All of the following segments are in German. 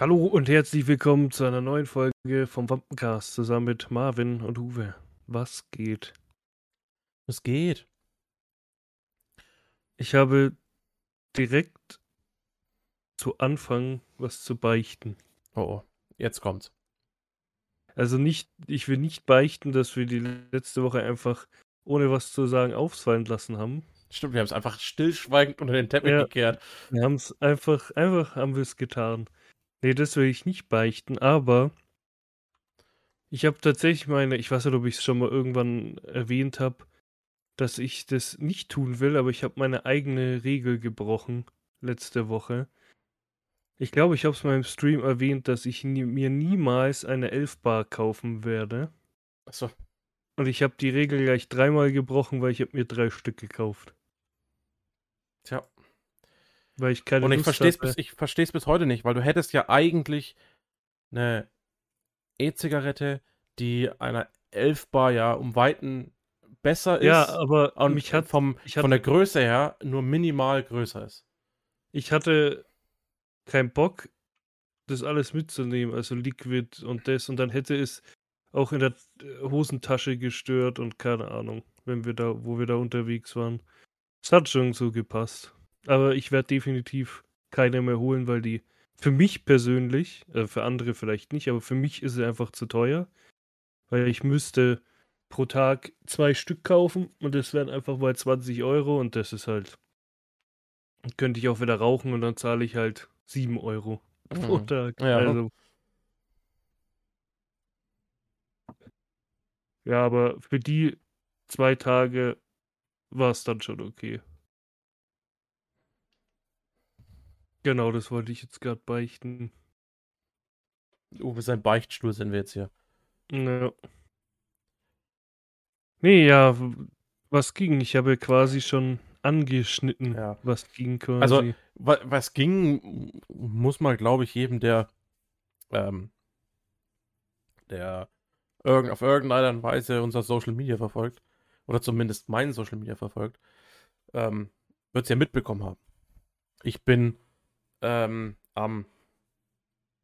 Hallo und herzlich willkommen zu einer neuen Folge vom Wampencast zusammen mit Marvin und Uwe. Was geht? Es geht. Ich habe direkt zu Anfang was zu beichten. Oh, oh. jetzt kommt's. Also nicht, ich will nicht beichten, dass wir die letzte Woche einfach ohne was zu sagen aufsfallen lassen haben. Stimmt, wir haben es einfach stillschweigend unter den Teppich Ja. gekehrt. Wir haben es einfach, einfach haben wir es getan. Nee, das will ich nicht beichten, aber ich habe tatsächlich meine, ich weiß nicht, ob ich es schon mal irgendwann erwähnt habe, dass ich das nicht tun will, aber ich habe meine eigene Regel gebrochen letzte Woche. Ich glaube, ich habe es mal im Stream erwähnt, dass ich nie, mir niemals eine 11 Bar kaufen werde. Achso. Und ich habe die Regel gleich dreimal gebrochen, weil ich habe mir drei Stück gekauft. Tja. Weil ich keine Und ich verstehe es bis, ich bis heute nicht, weil du hättest ja eigentlich eine E-Zigarette, die einer 11 Bar ja um Weiten besser ist Ja, aber und mich hat vom, ich hatte- von der Größe her nur minimal größer ist. ich hatte keinen Bock, das alles mitzunehmen, also Liquid und das, und dann hätte es auch in der äh, Hosentasche gestört und keine Ahnung, wenn wir da, wo wir da unterwegs waren. Es hat schon so gepasst. Aber ich werde definitiv keine mehr holen, weil die für mich persönlich, äh, für andere vielleicht nicht, aber für mich ist sie einfach zu teuer. Weil ich müsste pro Tag zwei Stück kaufen und das wären einfach mal 20 Euro und das ist halt. Könnte ich auch wieder rauchen und dann zahle ich halt 7 Euro pro Mhm. Tag. Ja. Also. Ja, aber für die zwei Tage war es dann schon okay. Genau, das wollte ich jetzt gerade beichten. Uwe, sein Beichtstuhl sind wir jetzt hier. Ja. Nee, ja, was ging? Ich habe quasi schon angeschnitten, Ja. was ging quasi. Also, wa- was ging, muss man, glaube ich, jedem, der, ähm, der irgend, auf irgendeine Weise unser Social Media verfolgt, oder zumindest mein Social Media verfolgt, ähm, wird es ja mitbekommen haben. Ich bin ähm, am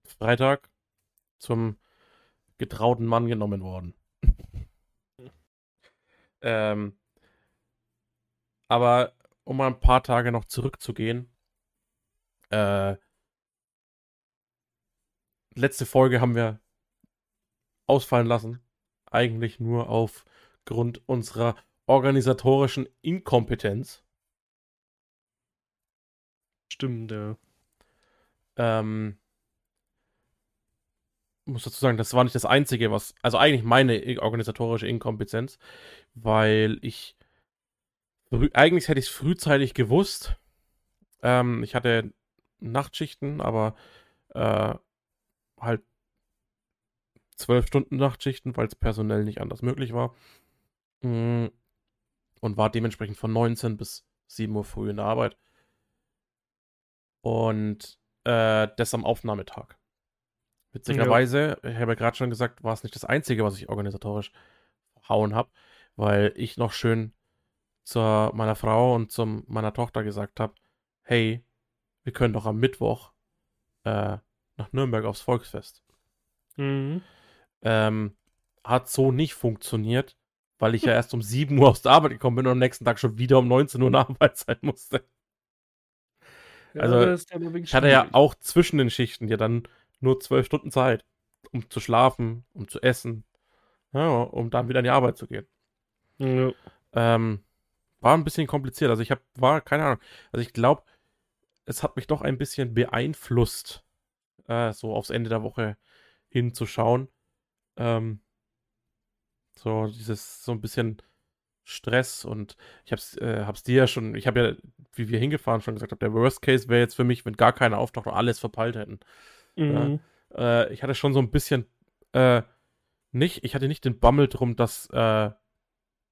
Freitag zum getrauten Mann genommen worden. ähm, aber um mal ein paar Tage noch zurückzugehen, äh, letzte Folge haben wir ausfallen lassen. Eigentlich nur aufgrund unserer organisatorischen Inkompetenz. Stimmt, ja. Ähm, muss dazu sagen, das war nicht das Einzige, was, also eigentlich meine organisatorische Inkompetenz, weil ich, eigentlich hätte ich es frühzeitig gewusst. Ähm, ich hatte Nachtschichten, aber äh, halt zwölf Stunden Nachtschichten, weil es personell nicht anders möglich war. Mm, Und war dementsprechend von 19 bis 7 Uhr früh in der Arbeit. Und äh, das am Aufnahmetag. Witzigerweise, ich habe ja gerade schon gesagt, war es nicht das Einzige, was ich organisatorisch verhauen habe, weil ich noch schön zu meiner Frau und zu meiner Tochter gesagt habe, hey, wir können doch am Mittwoch äh, nach Nürnberg aufs Volksfest. Mhm. Ähm, hat so nicht funktioniert, weil ich ja erst um 7 Uhr aus der Arbeit gekommen bin und am nächsten Tag schon wieder um 19 Uhr nach Arbeit sein musste. Ja, Also, Ich hatte ja auch zwischen den Schichten ja dann nur zwölf Stunden Zeit, um zu schlafen, um zu essen, ja, um dann wieder in die Arbeit zu gehen. Ja. Ähm, war ein bisschen kompliziert. Also ich habe, war, keine Ahnung. Also ich glaube, es hat mich doch ein bisschen beeinflusst, äh, so aufs Ende der Woche hinzuschauen. Ähm, so dieses, so ein bisschen Stress und ich hab's, äh, hab's dir ja schon, ich habe ja, wie wir hingefahren schon gesagt haben, der Worst Case wäre jetzt für mich, wenn gar keiner auftaucht und alles verpeilt hätten. Mhm. Äh, ich hatte schon so ein bisschen, äh, nicht, ich hatte nicht den Bammel drum, dass, äh,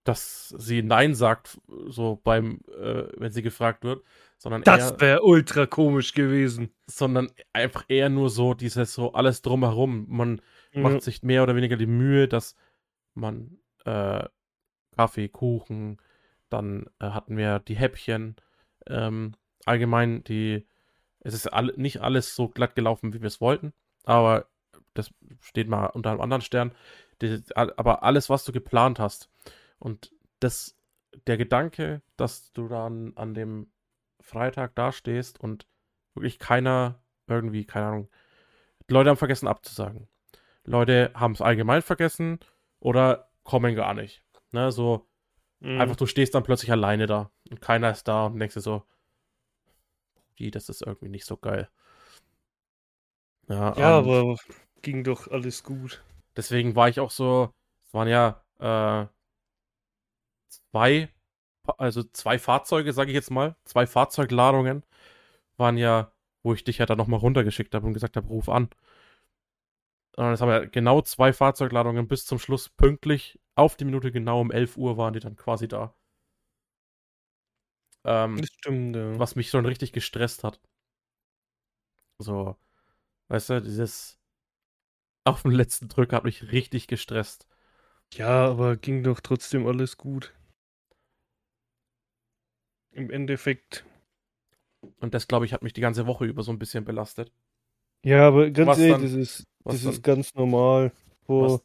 dass sie Nein sagt, so beim, äh, wenn sie gefragt wird, sondern Das wäre ultra komisch gewesen. sondern einfach eher nur so dieses so alles drumherum. Man Ja. macht sich mehr oder weniger die Mühe, dass man äh, Kaffee, Kuchen, dann äh, hatten wir die Häppchen, ähm, allgemein die Es ist all, nicht alles so glatt gelaufen, wie wir es wollten, aber das steht mal unter einem anderen Stern. Das, aber alles, was du geplant hast und das, der Gedanke, dass du dann an dem Freitag dastehst und wirklich keiner irgendwie, keine Ahnung, Leute haben vergessen abzusagen. Leute haben es allgemein vergessen oder kommen gar nicht. Ne, so mhm. einfach du stehst dann plötzlich alleine da und keiner ist da und denkst dir so, die, das ist irgendwie nicht so geil. Ja, ja aber ging doch alles gut. Deswegen war ich auch so, es waren ja äh, zwei, also zwei Fahrzeuge, sage ich jetzt mal, zwei Fahrzeugladungen waren ja, wo ich dich ja dann nochmal runtergeschickt habe und gesagt habe, ruf an. Und das haben ja genau zwei Fahrzeugladungen bis zum Schluss pünktlich auf die Minute genau um 11 Uhr waren die dann quasi da. Ähm, das stimmt, ja. Was mich schon richtig gestresst hat. So, weißt du, dieses auf den letzten Drücker hat mich richtig gestresst. Ja, aber ging doch trotzdem alles gut. Im Endeffekt. Und das, glaube ich, hat mich die ganze Woche über so ein bisschen belastet. Ja, aber ganz was ehrlich, dann, das, ist, das ist ganz normal. Was,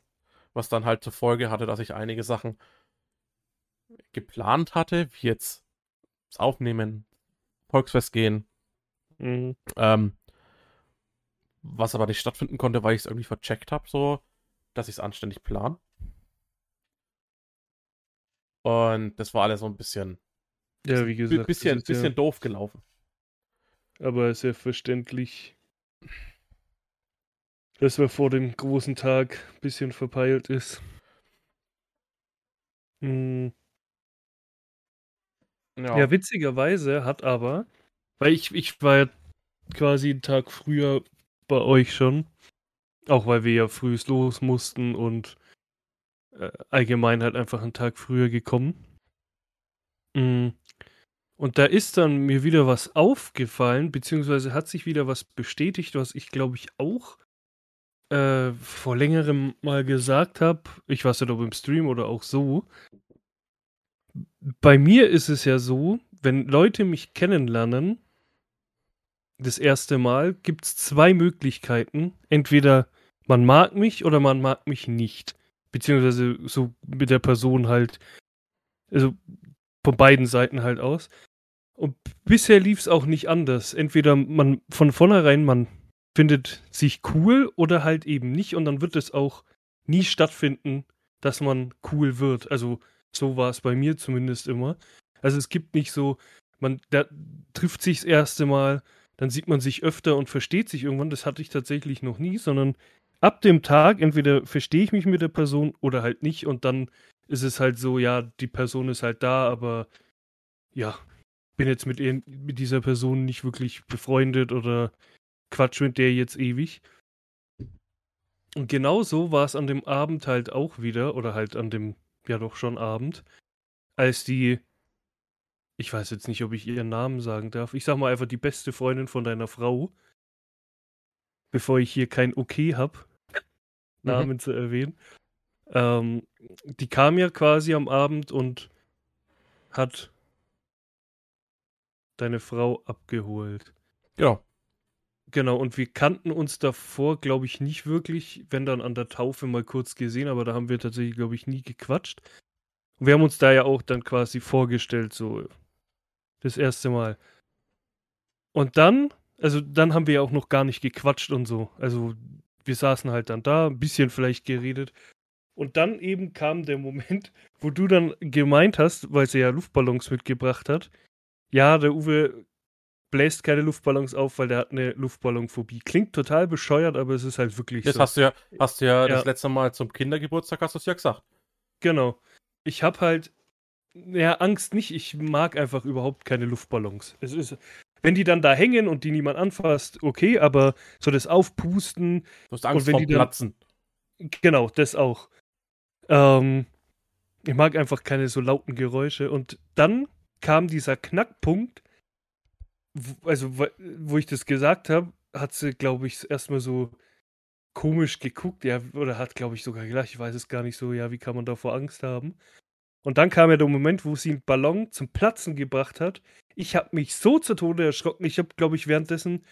was, dann halt zur Folge hatte, dass ich einige Sachen geplant hatte, wie jetzt das Aufnehmen, Volksfest gehen. Mhm. Ähm, was aber nicht stattfinden konnte, weil ich es irgendwie vercheckt habe, so, dass ich es anständig plan. Und das war alles so ein bisschen. Ja, wie gesagt. Bisschen, bisschen ja, doof gelaufen. Aber sehr verständlich, dass man vor dem großen Tag ein bisschen verpeilt ist. Hm. Ja. ja, witzigerweise hat aber, weil ich, ich war ja quasi einen Tag früher bei euch schon, auch weil wir ja früh los mussten und äh, allgemein halt einfach einen Tag früher gekommen. Mm. Und da ist dann mir wieder was aufgefallen, beziehungsweise hat sich wieder was bestätigt, was ich glaube ich auch äh, vor längerem mal gesagt habe. Ich weiß nicht, ob im Stream oder auch so bei mir ist es ja so, wenn Leute mich kennenlernen, das erste Mal, gibt es zwei Möglichkeiten. Entweder man mag mich oder man mag mich nicht. Beziehungsweise so mit der Person halt, also von beiden Seiten halt aus. Und bisher lief es auch nicht anders. Entweder man von vornherein, man findet sich cool oder halt eben nicht. Und dann wird es auch nie stattfinden, dass man cool wird. Also so war es bei mir zumindest immer. Also es gibt nicht so, man da trifft sich das erste Mal, dann sieht man sich öfter und versteht sich irgendwann. Das hatte ich tatsächlich noch nie, sondern ab dem Tag entweder verstehe ich mich mit der Person oder halt nicht und dann ist es halt so, ja, die Person ist halt da, aber ja, bin jetzt mit, mit dieser Person nicht wirklich befreundet oder quatsch mit der jetzt ewig. Und genauso war es an dem Abend halt auch wieder, oder halt an dem ja doch schon Abend, als die, ich weiß jetzt nicht, ob ich ihren Namen sagen darf, ich sag mal einfach die beste Freundin von deiner Frau, bevor ich hier kein Okay habe, mhm. Namen mhm. zu erwähnen. Ähm, die kam ja quasi am Abend und hat deine Frau abgeholt. Ja. Genau, und wir kannten uns davor, glaube ich, nicht wirklich, wenn dann an der Taufe mal kurz gesehen, aber da haben wir tatsächlich, glaube ich, nie gequatscht. Und wir haben uns da ja auch dann quasi vorgestellt, so das erste Mal. Und dann, also dann haben wir ja auch noch gar nicht gequatscht und so. Also wir saßen halt dann da, ein bisschen vielleicht geredet. Und dann eben kam der Moment, wo du dann gemeint hast, weil sie ja Luftballons mitgebracht hat. Ja, der Uwe bläst keine Luftballons auf, weil der hat eine Luftballonphobie. Klingt total bescheuert, aber es ist halt wirklich das so. Hast du ja, hast du ja, ja, das letzte Mal zum Kindergeburtstag hast du es ja gesagt. Genau. Ich habe halt, ja, Angst nicht. Ich mag einfach überhaupt keine Luftballons. Es ist, wenn die dann da hängen und die niemand anfasst, okay, aber so das Aufpusten. Du hast Angst vor Platzen. Genau, das auch. Ähm, ich mag einfach keine so lauten Geräusche. Und dann kam dieser Knackpunkt, also wo ich das gesagt habe, hat sie, glaube ich, erstmal so komisch geguckt, ja, oder hat, glaube ich, sogar gleich, ich weiß es gar nicht so, ja, wie kann man davor Angst haben? Und dann kam ja der Moment, wo sie einen Ballon zum Platzen gebracht hat, Ich habe mich so zu Tode erschrocken. Ich habe, glaube ich, währenddessen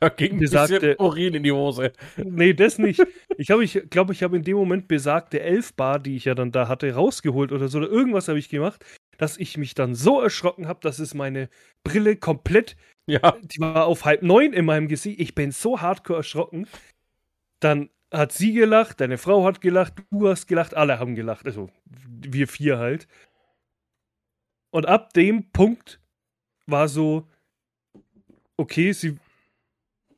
da ging besagte, Urin in die Hose. Nee, das nicht. Ich glaube, ich, glaub, ich habe in dem Moment besagte Elfbar, die ich ja dann da hatte, rausgeholt oder so. Oder irgendwas habe ich gemacht, dass ich mich dann so erschrocken habe, dass es meine Brille komplett. Ja. Die war auf halb neun in meinem Gesicht. Ich bin so hardcore erschrocken. Dann hat sie gelacht, deine Frau hat gelacht, du hast gelacht, alle haben gelacht. Also wir vier halt. Und ab dem Punkt war so, okay, sie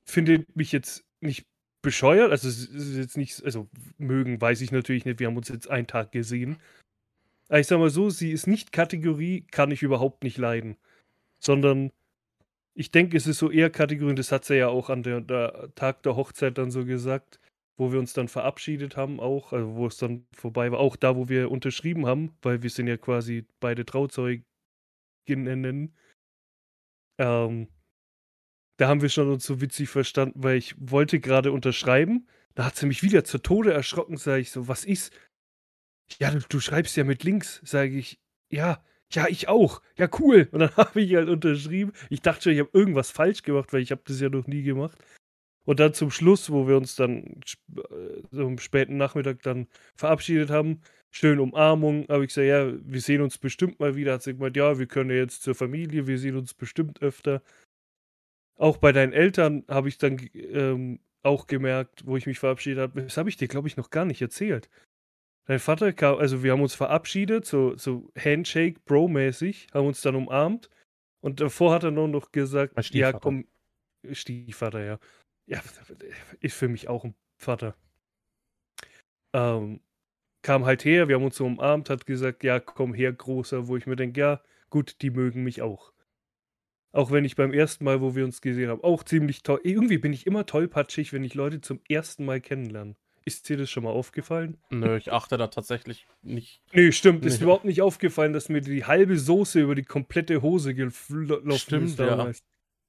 findet mich jetzt nicht bescheuert, also es ist jetzt nicht, also mögen, weiß ich natürlich nicht, wir haben uns jetzt einen Tag gesehen. Aber ich sag mal so, sie ist nicht Kategorie, kann ich überhaupt nicht leiden. Sondern ich denke, es ist so eher Kategorie, das hat sie ja auch an der, der Tag der Hochzeit dann so gesagt, wo wir uns dann verabschiedet haben, auch, also wo es dann vorbei war, auch da, wo wir unterschrieben haben, weil wir sind ja quasi beide Trauzeuginnen. Ähm, da haben wir schon uns so witzig verstanden, weil ich wollte gerade unterschreiben. Da hat sie mich wieder zu Tode erschrocken, sage ich so, was ist? Ja, du, du schreibst ja mit links, sage ich. Ja, ja, ich auch. Ja, cool. Und dann habe ich halt unterschrieben. Ich dachte schon, ich habe irgendwas falsch gemacht, weil ich habe das ja noch nie gemacht. Und dann zum Schluss, wo wir uns dann äh, so am späten Nachmittag dann verabschiedet haben, schön Umarmung, habe ich gesagt, ja, wir sehen uns bestimmt mal wieder. Hat sie gemeint, ja, wir können ja jetzt zur Familie, wir sehen uns bestimmt öfter. Auch bei deinen Eltern habe ich dann ähm, auch gemerkt, wo ich mich verabschiedet habe, das habe ich dir, glaube ich, noch gar nicht erzählt. Dein Vater kam, also wir haben uns verabschiedet, so, so Handshake, Bro-mäßig, haben uns dann umarmt. Und davor hat er nur noch gesagt, ja, komm, Stiefvater, ja. Ja, ist für mich auch ein Vater. Ähm, kam halt her, wir haben uns so umarmt, hat gesagt, ja, komm her, Großer, wo ich mir denke, ja, gut, die mögen mich auch. Auch wenn ich beim ersten Mal, wo wir uns gesehen haben, auch ziemlich toll. Irgendwie bin ich immer tollpatschig, wenn ich Leute zum ersten Mal kennenlerne. Ist dir das schon mal aufgefallen? Nö, ich achte da tatsächlich nicht. Nö, stimmt. Ist überhaupt nicht aufgefallen, dass mir die halbe Soße über die komplette Hose gelaufen stimmt, ist damals.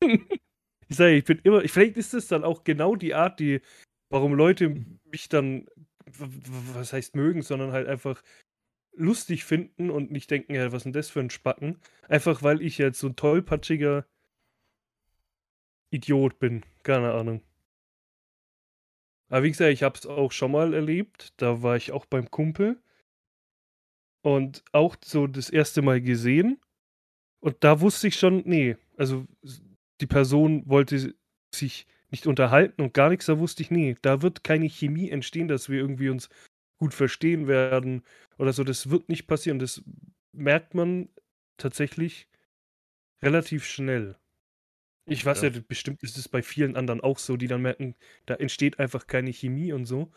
Ja. ich sage, ich bin immer. Vielleicht ist das dann auch genau die Art, die, warum Leute mich dann, was heißt mögen, sondern halt einfach lustig finden und nicht denken, ja, was ist denn das für ein Spacken? Einfach weil ich jetzt so ein tollpatschiger Idiot bin. Keine Ahnung. Aber wie gesagt, ich habe es auch schon mal erlebt. Da war ich auch beim Kumpel. Und auch so das erste Mal gesehen. Und da wusste ich schon, nee, also die Person wollte sich nicht unterhalten und gar nichts. Da wusste ich, nee, da wird keine Chemie entstehen, dass wir irgendwie uns gut verstehen werden oder so. Das wird nicht passieren. Das merkt man tatsächlich relativ schnell. Ich weiß ja, ja bestimmt ist es bei vielen anderen auch so, die dann merken, da entsteht einfach keine Chemie und so.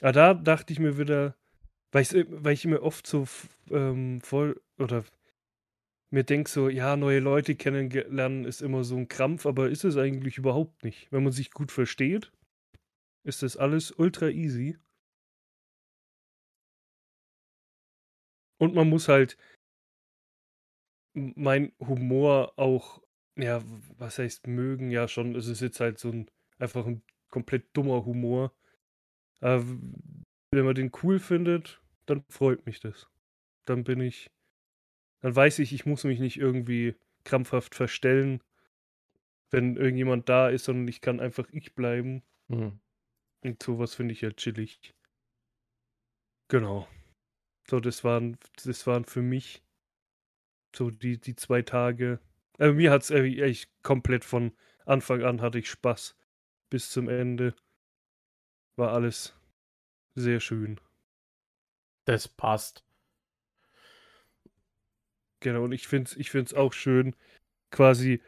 Aber da dachte ich mir wieder, weil, ich, weil ich mir oft so ähm, voll oder mir denke so, ja, neue Leute kennenlernen ist immer so ein Krampf, aber ist es eigentlich überhaupt nicht. Wenn man sich gut versteht, ist das alles ultra easy. Und man muss halt mein Humor auch, ja, was heißt mögen, ja schon, es ist jetzt halt so ein, einfach ein komplett dummer Humor. Aber wenn man den cool findet, dann freut mich das. Dann bin ich, dann weiß ich, ich muss mich nicht irgendwie krampfhaft verstellen, wenn irgendjemand da ist, sondern ich kann einfach ich bleiben. Mhm. Und sowas finde ich ja chillig. Genau. So, das waren, das waren für mich so die, die zwei Tage. Also mir hat es echt komplett von Anfang an hatte ich Spaß. Bis zum Ende war alles sehr schön. Das passt. Genau, und ich finde es ich find's auch schön, quasi,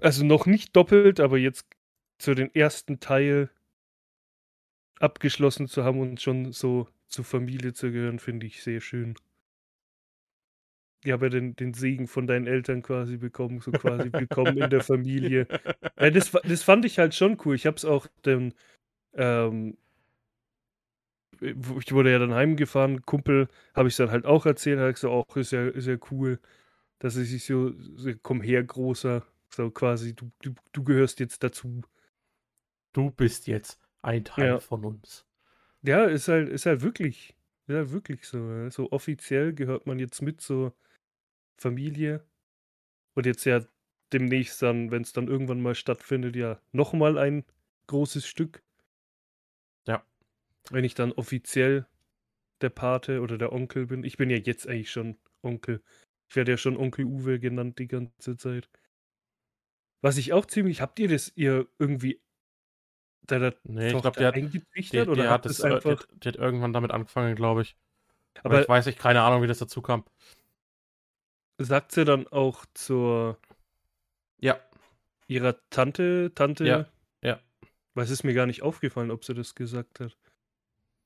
also noch nicht doppelt, aber jetzt zu den ersten Teil abgeschlossen zu haben und schon so zur Familie zu gehören, finde ich sehr schön. Ich habe ja den, den Segen von deinen Eltern quasi bekommen, so quasi willkommen in der Familie. Ja, das, das fand ich halt schon cool. Ich habe es auch dann, ähm, ich wurde ja dann heimgefahren, Kumpel, habe ich dann halt auch erzählt, habe gesagt, auch ist ja, ist ja cool, dass es sich so, so, komm her, großer, so quasi, du, du, du gehörst jetzt dazu. Du bist jetzt ein Teil ja. von uns. Ja, ist halt, ist halt wirklich, ist halt wirklich so. So offiziell gehört man jetzt mit so Familie. Und jetzt ja demnächst dann, wenn es dann irgendwann mal stattfindet, ja nochmal ein großes Stück. Ja. Wenn ich dann offiziell der Pate oder der Onkel bin. Ich bin ja jetzt eigentlich schon Onkel. Ich werde ja schon Onkel Uwe genannt die ganze Zeit. Was ich auch ziemlich, habt ihr das ihr irgendwie deiner nee, ich glaube, die hat, eingetrichtert die, oder die hat, das, äh, einfach... die, die, hat irgendwann damit angefangen, glaube ich. Aber, Aber ich weiß nicht, keine Ahnung, wie das dazu kam. Sagt sie dann auch zur ja. ihrer Tante, Tante? Ja. Ja. Weil es ist mir gar nicht aufgefallen, ob sie das gesagt hat.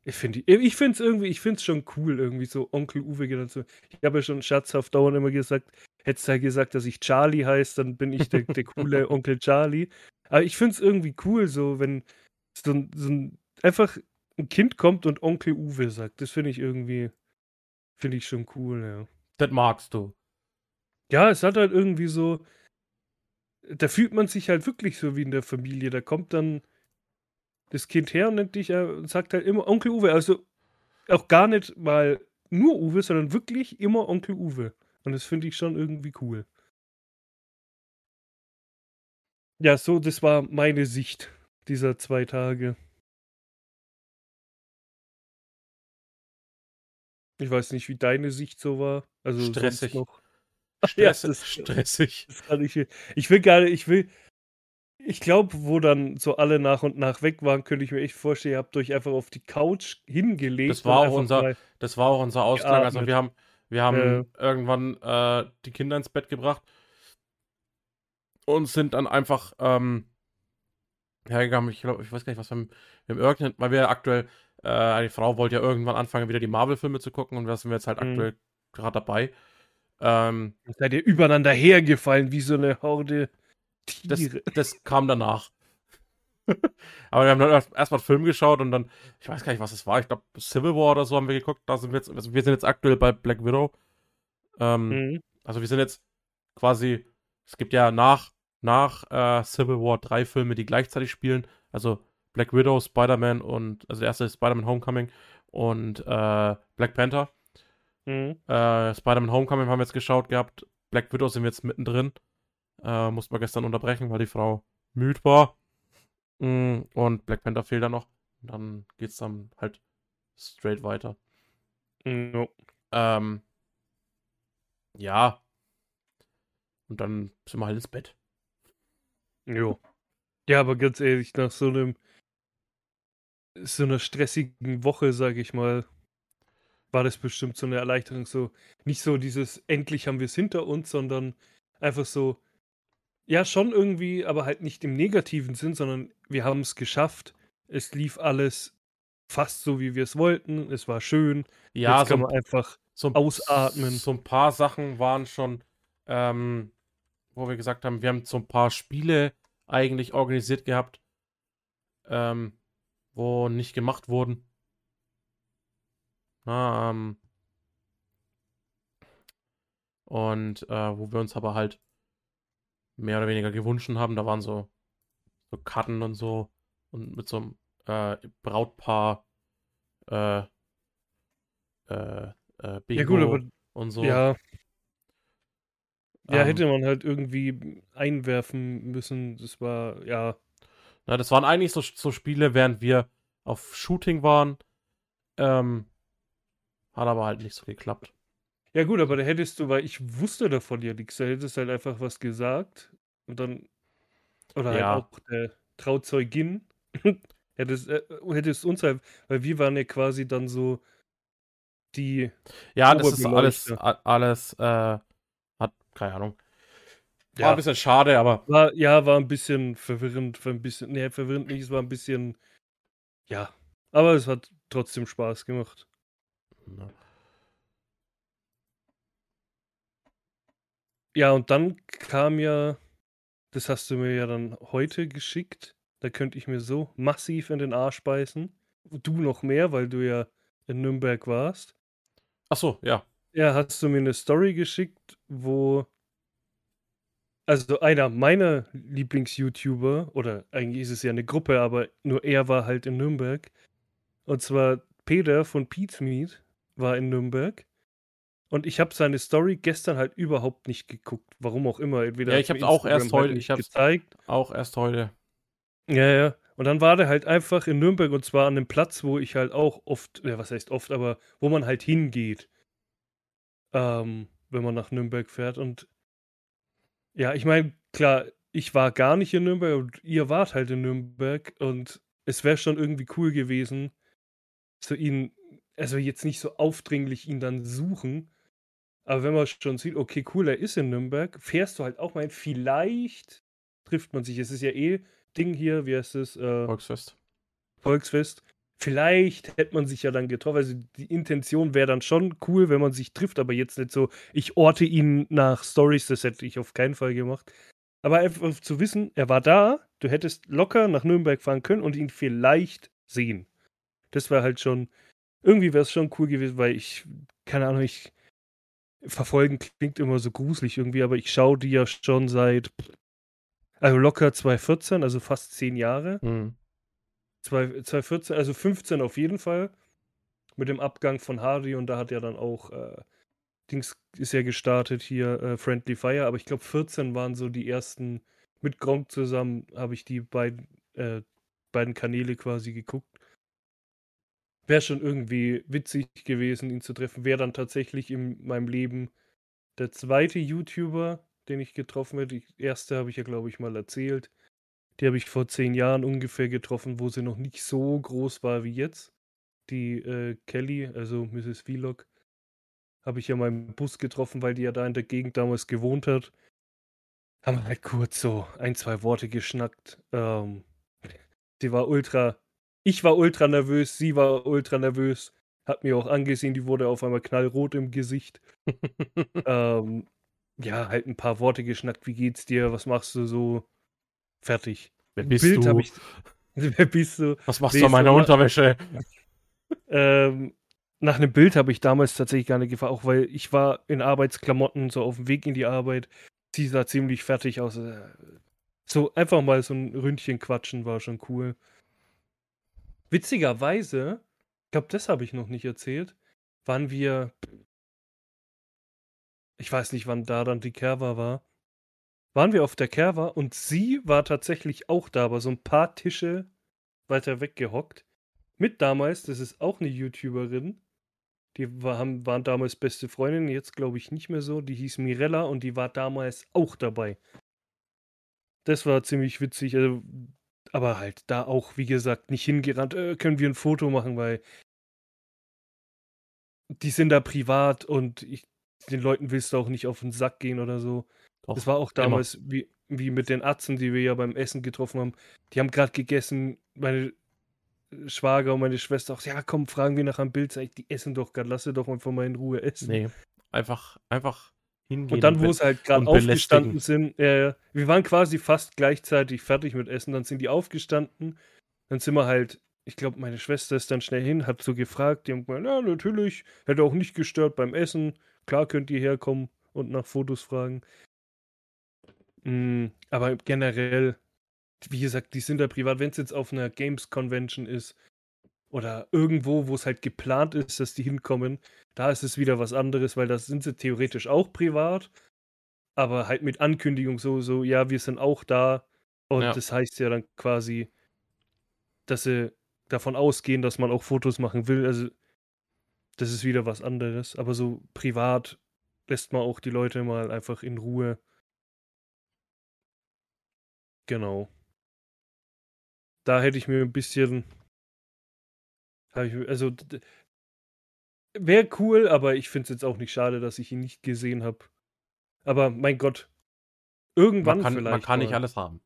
Ich finde ich finde es irgendwie, ich finde es schon cool, irgendwie so Onkel Uwe genannt zu Ich habe ja schon scherzhaft dauernd immer gesagt, hättest du halt gesagt, dass ich Charlie heißt, dann bin ich der, der coole Onkel Charlie. Aber ich finde es irgendwie cool, so wenn so, ein, so ein, einfach ein Kind kommt und Onkel Uwe sagt. Das finde ich irgendwie, finde ich schon cool, ja. Das magst du. Ja, es hat halt irgendwie so, da fühlt man sich halt wirklich so wie in der Familie. Da kommt dann das Kind her und nennt dich, äh, sagt halt immer Onkel Uwe. Also auch gar nicht mal nur Uwe, sondern wirklich immer Onkel Uwe. Und das finde ich schon irgendwie cool. Ja, so, das war meine Sicht dieser zwei Tage. Ich weiß nicht, wie deine Sicht so war. Also stressig. Noch. Stress, ja, das, stressig. Das ich, ich will gar nicht, ich will, ich glaube, wo dann so alle nach und nach weg waren, könnte ich mir echt vorstellen, ihr habt euch einfach auf die Couch hingelegt. Das war auch unser, das war auch unser Ausklang. Also wir haben, wir haben äh, irgendwann äh, die Kinder ins Bett gebracht und sind dann einfach ähm, hergegangen. Ich glaube, ich weiß gar nicht, was wir, wir haben irgendein, weil wir aktuell, äh, die Frau wollte ja irgendwann anfangen, wieder die Marvel-Filme zu gucken und da sind wir jetzt halt mhm. aktuell gerade dabei. Ähm, seid ihr übereinander hergefallen wie so eine Horde Tiere. Das, das kam danach. Aber wir haben dann erstmal einen Film geschaut und dann, ich weiß gar nicht, was es war. Ich glaube, Civil War oder so haben wir geguckt. Da sind wir jetzt, also wir sind jetzt aktuell bei Black Widow. Ähm, mhm. Also wir sind jetzt quasi, es gibt ja nach, nach äh, Civil War drei Filme, die gleichzeitig spielen. Also Black Widow, Spider-Man und, also der erste ist Spider-Man Homecoming und äh, Black Panther. Mhm. Äh, Spider-Man Homecoming haben wir jetzt geschaut gehabt. Black Widow sind wir jetzt mittendrin. Äh, mussten wir gestern unterbrechen, weil die Frau müde war. Mm, und Black Panther fehlt da noch. Und dann geht's dann halt straight weiter. No. Ähm, ja. Und dann sind wir halt ins Bett. Jo. Ja, aber ganz ehrlich, nach so einem so einer stressigen Woche, sag ich mal, war das bestimmt so eine Erleichterung. So, nicht so dieses endlich haben wir es hinter uns, sondern einfach so, ja, schon irgendwie, aber halt nicht im negativen Sinn, sondern wir haben es geschafft. Es lief alles fast so, wie wir es wollten. Es war schön. Ja, Jetzt kann so man einfach so, ausatmen. So ein paar Sachen waren schon, ähm, wo wir gesagt haben, wir haben so ein paar Spiele eigentlich organisiert gehabt, ähm, wo nicht gemacht wurden. Na, ähm, und äh, wo wir uns aber halt mehr oder weniger gewünscht haben. Da waren so, so Karten und so und mit so einem äh, Brautpaar äh, äh, äh, Bingo ja, gut, aber, und so. Ja. Ja, ähm, hätte man halt irgendwie einwerfen müssen. Das war, ja. Na, das waren eigentlich so, so Spiele, während wir auf Shooting waren. Ähm, hat aber halt nicht so geklappt. Ja, gut, aber da hättest du, weil ich wusste davon ja nichts, da hättest du halt einfach was gesagt und dann. Oder halt ja. auch der Trauzeugin. hättest, äh, hättest uns halt, weil wir waren ja quasi dann so die. Ja, das ist alles, alles, äh, hat, keine Ahnung. War ja. ein bisschen schade, aber. War, ja, war ein bisschen verwirrend, ein bisschen, nee, verwirrend nicht, es war ein bisschen, ja. Aber es hat trotzdem Spaß gemacht. Ja. Ja, und dann kam ja, das hast du mir ja dann heute geschickt. Da könnte ich mir so massiv in den Arsch beißen. Du noch mehr, weil du ja in Nürnberg warst. Ach so, ja. Ja, hast du mir eine Story geschickt, wo also einer meiner Lieblings-YouTuber, oder eigentlich ist es ja eine Gruppe, aber nur er war halt in Nürnberg. Und zwar Peter von Pete's Meat war in Nürnberg. Und ich habe seine Story gestern halt überhaupt nicht geguckt. Warum auch immer. Entweder ja, ich habe auch erst halt heute. Ich habe gezeigt. Auch erst heute. Ja, ja. Und dann war der halt einfach in Nürnberg und zwar an einem Platz, wo ich halt auch oft, ja, was heißt oft, aber wo man halt hingeht. Ähm, wenn man nach Nürnberg fährt. Und ja, ich meine, klar, ich war gar nicht in Nürnberg und ihr wart halt in Nürnberg und es wäre schon irgendwie cool gewesen, zu ihn, also jetzt nicht so aufdringlich ihn dann suchen, aber wenn man schon sieht, okay, cool, er ist in Nürnberg, fährst du halt auch mal, vielleicht trifft man sich. Es ist ja eh Ding hier, wie heißt es? Äh, Volksfest. Volksfest. Vielleicht hätte man sich ja dann getroffen. Also die Intention wäre dann schon cool, wenn man sich trifft, aber jetzt nicht so, ich orte ihn nach Stories, das hätte ich auf keinen Fall gemacht. Aber einfach zu wissen, er war da, du hättest locker nach Nürnberg fahren können und ihn vielleicht sehen. Das wäre halt schon, irgendwie wäre es schon cool gewesen, weil ich, keine Ahnung, ich, verfolgen klingt immer so gruselig irgendwie, aber ich schaue die ja schon seit, also locker 2014, also fast zehn Jahre. Mhm. 2014, also 15 auf jeden Fall. Mit dem Abgang von Hardy und da hat ja dann auch äh, Dings ist ja gestartet hier, äh, Friendly Fire, aber ich glaube 14 waren so die ersten, mit Gronk zusammen habe ich die beiden, äh, beiden Kanäle quasi geguckt. Wäre schon irgendwie witzig gewesen, ihn zu treffen. Wäre dann tatsächlich in meinem Leben der zweite YouTuber, den ich getroffen hätte. Die erste habe ich ja, glaube ich, mal erzählt. Die habe ich vor zehn Jahren ungefähr getroffen, wo sie noch nicht so groß war wie jetzt. Die äh, Kelly, also Mrs. Vlog, habe ich ja mal im Bus getroffen, weil die ja da in der Gegend damals gewohnt hat. Haben halt kurz so ein, zwei Worte geschnackt. Ähm, sie war ultra, ich war ultra nervös, sie war ultra nervös. Hat mir auch angesehen, die wurde auf einmal knallrot im Gesicht. ähm, ja, halt ein paar Worte geschnackt. Wie geht's dir? Was machst du so? Fertig. Wer bist Bild du? Ich, wer bist du? Was machst du an meiner Unterwäsche? ähm, nach einem Bild habe ich damals tatsächlich gar nicht gefragt, auch weil ich war in Arbeitsklamotten so auf dem Weg in die Arbeit. Sie sah ziemlich fertig aus. Äh, so einfach mal so ein Ründchen quatschen war schon cool. Witzigerweise, ich glaube, das habe ich noch nicht erzählt, waren wir. Ich weiß nicht, wann da dann die Kerwa war waren wir auf der Kerwa und sie war tatsächlich auch da, aber so ein paar Tische weiter weggehockt. Mit damals, das ist auch eine YouTuberin. Die war, waren damals beste Freundinnen, jetzt glaube ich nicht mehr so. Die hieß Mirella und die war damals auch dabei. Das war ziemlich witzig. Also, aber halt da auch, wie gesagt, nicht hingerannt, äh, können wir ein Foto machen, weil die sind da privat und ich, den Leuten willst du auch nicht auf den Sack gehen oder so. Doch, das war auch damals wie, wie mit den Atzen, die wir ja beim Essen getroffen haben. Die haben gerade gegessen, meine Schwager und meine Schwester auch, ja komm, fragen wir nach einem Bild, sag ich, die essen doch gerade, lass sie doch einfach mal in Ruhe essen. Nee, einfach, einfach hingehen. Und dann, wo sie halt gerade aufgestanden sind, äh, wir waren quasi fast gleichzeitig fertig mit Essen, dann sind die aufgestanden, dann sind wir halt, ich glaube, meine Schwester ist dann schnell hin, hat so gefragt, die haben gemeint, ja, natürlich, hätte auch nicht gestört beim Essen, klar könnt ihr herkommen und nach Fotos fragen. Mm, aber generell, wie gesagt, die sind da privat. Wenn es jetzt auf einer Games Convention ist oder irgendwo, wo es halt geplant ist, dass die hinkommen, da ist es wieder was anderes, weil da sind sie theoretisch auch privat, aber halt mit Ankündigung so, so, ja, wir sind auch da. Und ja. das heißt ja dann quasi, dass sie davon ausgehen, dass man auch Fotos machen will. Also, das ist wieder was anderes. Aber so privat lässt man auch die Leute mal einfach in Ruhe. Genau. Da hätte ich mir ein bisschen. Ich, also. Wäre cool, aber ich finde es jetzt auch nicht schade, dass ich ihn nicht gesehen habe. Aber mein Gott. Irgendwann man kann, vielleicht. Man kann nicht alles haben.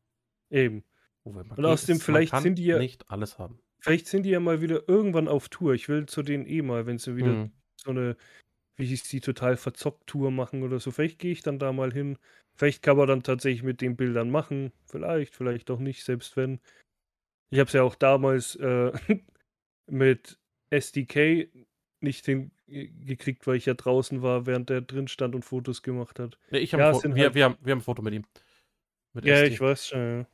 Eben. Und außerdem, vielleicht sind die ja. nicht alles haben. Vielleicht sind die ja mal wieder irgendwann auf Tour. Ich will zu denen eh mal, wenn sie wieder mhm. so eine, wie hieß die, total verzockt Tour machen oder so. Vielleicht gehe ich dann da mal hin. Vielleicht kann man dann tatsächlich mit den Bildern machen. Vielleicht, vielleicht auch nicht, selbst wenn. Ich habe es ja auch damals äh, mit SDK nicht hingekriegt, weil ich ja draußen war, während der drin stand und Fotos gemacht hat. Nee, ich hab ja, wir, halt... wir, haben, wir haben ein Foto mit ihm. Mit ja, SD. ich weiß schon.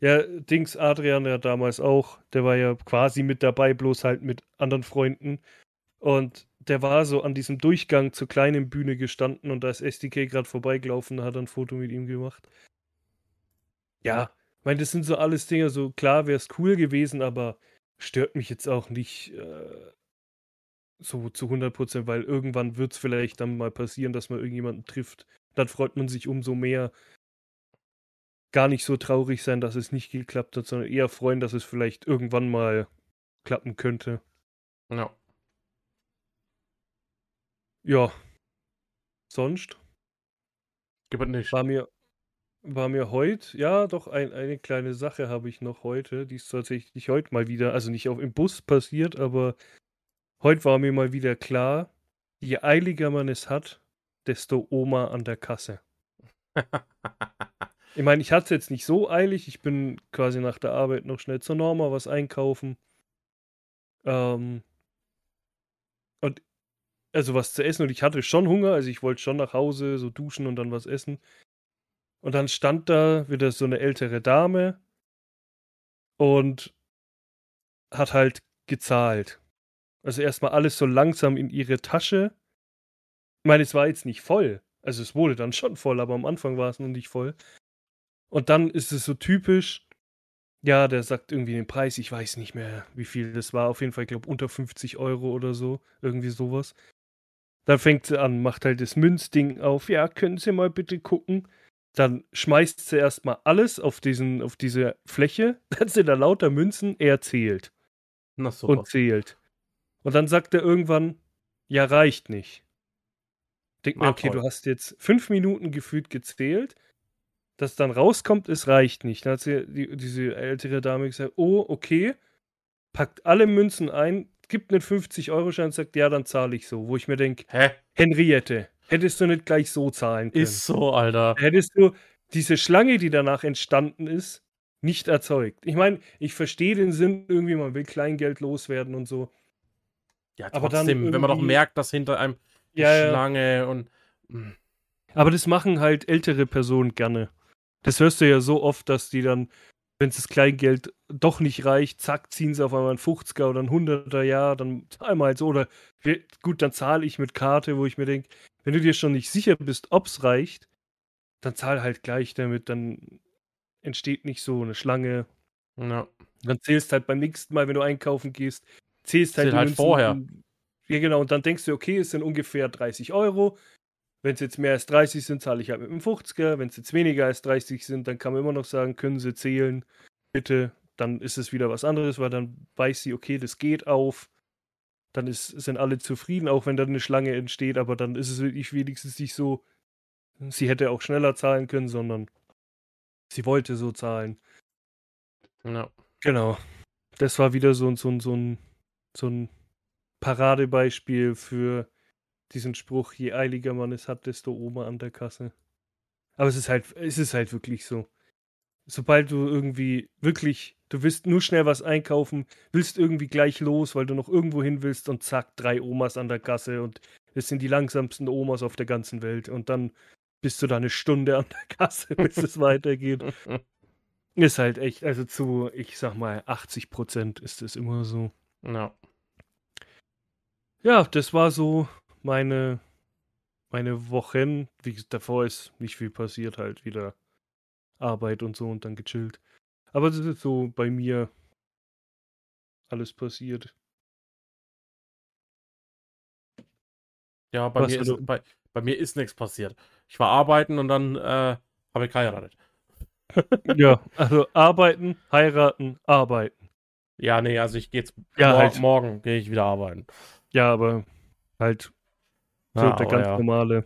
Ja. ja, Dings Adrian ja damals auch. Der war ja quasi mit dabei, bloß halt mit anderen Freunden. Und der war so an diesem Durchgang zur kleinen Bühne gestanden und da ist SDK gerade vorbeigelaufen und hat ein Foto mit ihm gemacht. Ja, ich meine, das sind so alles Dinge, so klar wäre es cool gewesen, aber stört mich jetzt auch nicht äh, so zu 100 Prozent, weil irgendwann wird es vielleicht dann mal passieren, dass man irgendjemanden trifft. Dann freut man sich umso mehr. Gar nicht so traurig sein, dass es nicht geklappt hat, sondern eher freuen, dass es vielleicht irgendwann mal klappen könnte. Ja. Ja. Sonst? Gibt nicht. War mir, war mir heute, ja, doch ein, eine kleine Sache habe ich noch heute. Die ist tatsächlich heute mal wieder, also nicht auf, im Bus passiert, aber heute war mir mal wieder klar, je eiliger man es hat, desto Oma an der Kasse. ich meine, ich hatte es jetzt nicht so eilig. Ich bin quasi nach der Arbeit noch schnell zur Norma was einkaufen. Ähm, und also was zu essen und ich hatte schon Hunger, also ich wollte schon nach Hause, so duschen und dann was essen. Und dann stand da wieder so eine ältere Dame und hat halt gezahlt. Also erstmal alles so langsam in ihre Tasche. Ich meine, es war jetzt nicht voll. Also es wurde dann schon voll, aber am Anfang war es noch nicht voll. Und dann ist es so typisch, ja, der sagt irgendwie den Preis, ich weiß nicht mehr, wie viel das war. Auf jeden Fall, ich glaube, unter 50 Euro oder so. Irgendwie sowas. Dann fängt sie an, macht halt das Münzding auf. Ja, können Sie mal bitte gucken? Dann schmeißt sie erstmal alles auf, diesen, auf diese Fläche. Dann sind da lauter Münzen. Er zählt. Na super. Und zählt. Und dann sagt er irgendwann, ja, reicht nicht. Denk mir, okay, du hast jetzt fünf Minuten gefühlt gezählt. Dass dann rauskommt, es reicht nicht. Dann hat sie, die, diese ältere Dame gesagt, oh, okay, packt alle Münzen ein, gibt einen 50-Euro-Schein und sagt, ja, dann zahle ich so. Wo ich mir denke, Hä? Henriette, hättest du nicht gleich so zahlen können. Ist so, Alter. Hättest du diese Schlange, die danach entstanden ist, nicht erzeugt. Ich meine, ich verstehe den Sinn irgendwie, man will Kleingeld loswerden und so. Ja, Aber dann trotzdem, wenn man doch merkt, dass hinter einem die Ja. Schlange und. Hm. Aber das machen halt ältere Personen gerne. Das hörst du ja so oft, dass die dann, wenn das Kleingeld doch nicht reicht, zack, ziehen sie auf einmal einen 50er oder einen 100er, ja, dann wir halt so. Oder gut, dann zahle ich mit Karte, wo ich mir denke, wenn du dir schon nicht sicher bist, ob's reicht, dann zahl halt gleich damit, dann entsteht nicht so eine Schlange. Ja. Dann zählst halt beim nächsten Mal, wenn du einkaufen gehst, zählst halt, Zähl halt vorher. Ja, genau. Und dann denkst du, okay, es sind ungefähr 30 Euro. Wenn es jetzt mehr als 30 sind, zahle ich halt mit einem 50er. Wenn es jetzt weniger als 30 sind, dann kann man immer noch sagen, können Sie zählen, bitte. Dann ist es wieder was anderes, weil dann weiß sie, okay, das geht auf. Dann ist, sind alle zufrieden, auch wenn dann eine Schlange entsteht. Aber dann ist es wirklich wenigstens nicht so, sie hätte auch schneller zahlen können, sondern sie wollte so zahlen. ja. Genau. Das war wieder so, so, so, ein, so ein Paradebeispiel für diesen Spruch, je eiliger man es hat, desto Oma an der Kasse. Aber es ist halt, es ist halt wirklich so. Sobald du irgendwie wirklich, du willst nur schnell was einkaufen, willst irgendwie gleich los, weil du noch irgendwo hin willst und zack, drei Omas an der Kasse und es sind die langsamsten Omas auf der ganzen Welt und dann bist du da eine Stunde an der Kasse, bis es weitergeht. Ist halt echt, also zu, ich sag mal, 80 Prozent ist es immer so. ja. Ja, das war so meine, meine Wochen. Wie davor ist nicht viel passiert, halt wieder Arbeit und so und dann gechillt. Aber das ist so bei mir alles passiert. Ja, bei Was mir, ist, bei, bei mir ist nichts passiert. Ich war arbeiten und dann äh, habe ich geheiratet. ja, also arbeiten, heiraten, arbeiten. Ja, nee, also ich gehe jetzt Ja, mor halt. morgen gehe ich wieder arbeiten. Ja, aber halt so Ja, der aber ganz ja. normale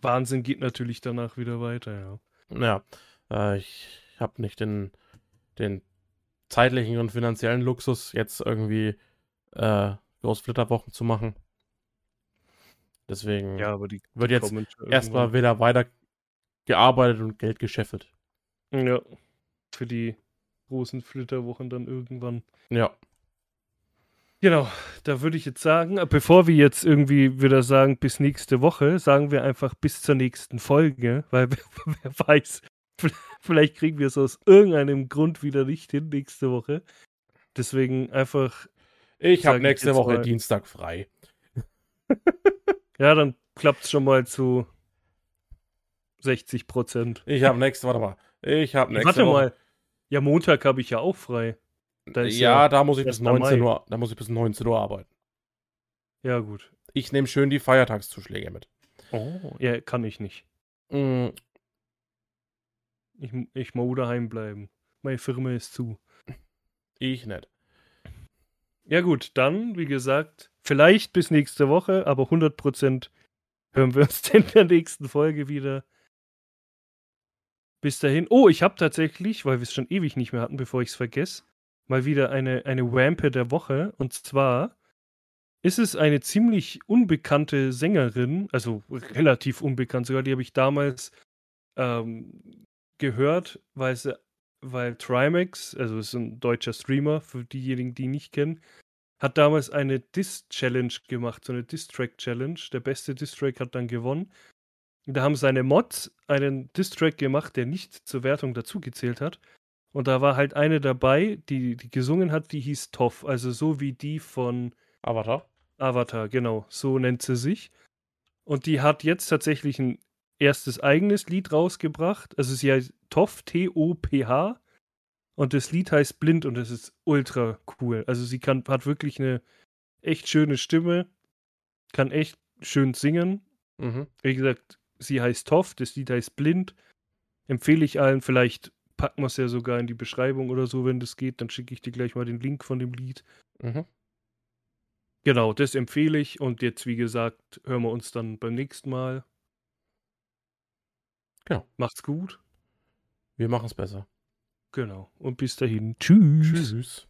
Wahnsinn geht natürlich danach wieder weiter, ja. Ja, äh, ich habe nicht den, den zeitlichen und finanziellen Luxus, jetzt irgendwie äh, Großflitterwochen zu machen. Deswegen Ja, aber die wird jetzt erstmal wieder weiter gearbeitet und Geld gescheffelt. Ja, für die großen Flitterwochen dann irgendwann. Ja, Genau, da würde ich jetzt sagen, bevor wir jetzt irgendwie wieder sagen, bis nächste Woche, sagen wir einfach bis zur nächsten Folge, weil wer, wer weiß, vielleicht kriegen wir es aus irgendeinem Grund wieder nicht hin nächste Woche. Deswegen einfach Ich habe nächste Woche mal. Dienstag frei. Ja, dann klappt es schon mal zu 60 Prozent. Ich habe nächste, warte mal. Ich habe nächste Warte Woche. mal. Ja, Montag habe ich ja auch frei. Da ist ja, da muss ich bis 1. 19 Mai. Uhr, da muss ich bis 19 Uhr arbeiten. Ja, gut. Ich nehme schön die Feiertagszuschläge mit. Oh, ja, kann ich nicht. Mm, Ich, ich muss daheim bleiben. Meine Firma ist zu. ich nicht. Ja, gut, dann, wie gesagt, vielleicht bis nächste Woche, aber 100% hören wir uns in der nächsten Folge wieder. Bis dahin. Oh, ich habe tatsächlich, weil wir es schon ewig nicht mehr hatten, bevor ich es vergesse, mal wieder eine, eine Wampe der Woche. Und zwar ist es eine ziemlich unbekannte Sängerin, also relativ unbekannt sogar, die habe ich damals ähm, gehört, weil sie, weil Trimax, also ist ein deutscher Streamer, für diejenigen, die ihn nicht kennen, hat damals eine Diss-Challenge gemacht, so eine Diss-Track-Challenge. Der beste Diss-Track hat dann gewonnen. Da haben seine Mods einen Diss-Track gemacht, der nicht zur Wertung dazugezählt hat. Und da war halt eine dabei, die, die gesungen hat, die hieß Toff, also so wie die von Avatar? Avatar, genau, so nennt sie sich. Und die hat jetzt tatsächlich ein erstes eigenes Lied rausgebracht. Also sie heißt Toff, T-O-P-H. Und das Lied heißt Blind und das ist ultra cool. Also sie kann, hat wirklich eine echt schöne Stimme, kann echt schön singen. Mhm. Wie gesagt, sie heißt Toff, das Lied heißt Blind. Empfehle ich allen, vielleicht packen wir es ja sogar in die Beschreibung oder so, wenn das geht. Dann schicke ich dir gleich mal den Link von dem Lied. Mhm. Genau, das empfehle ich. Und jetzt, wie gesagt, hören wir uns dann beim nächsten Mal. Genau. Macht's gut. Wir machen es besser. Genau. Und bis dahin. Tschüss. Tschüss.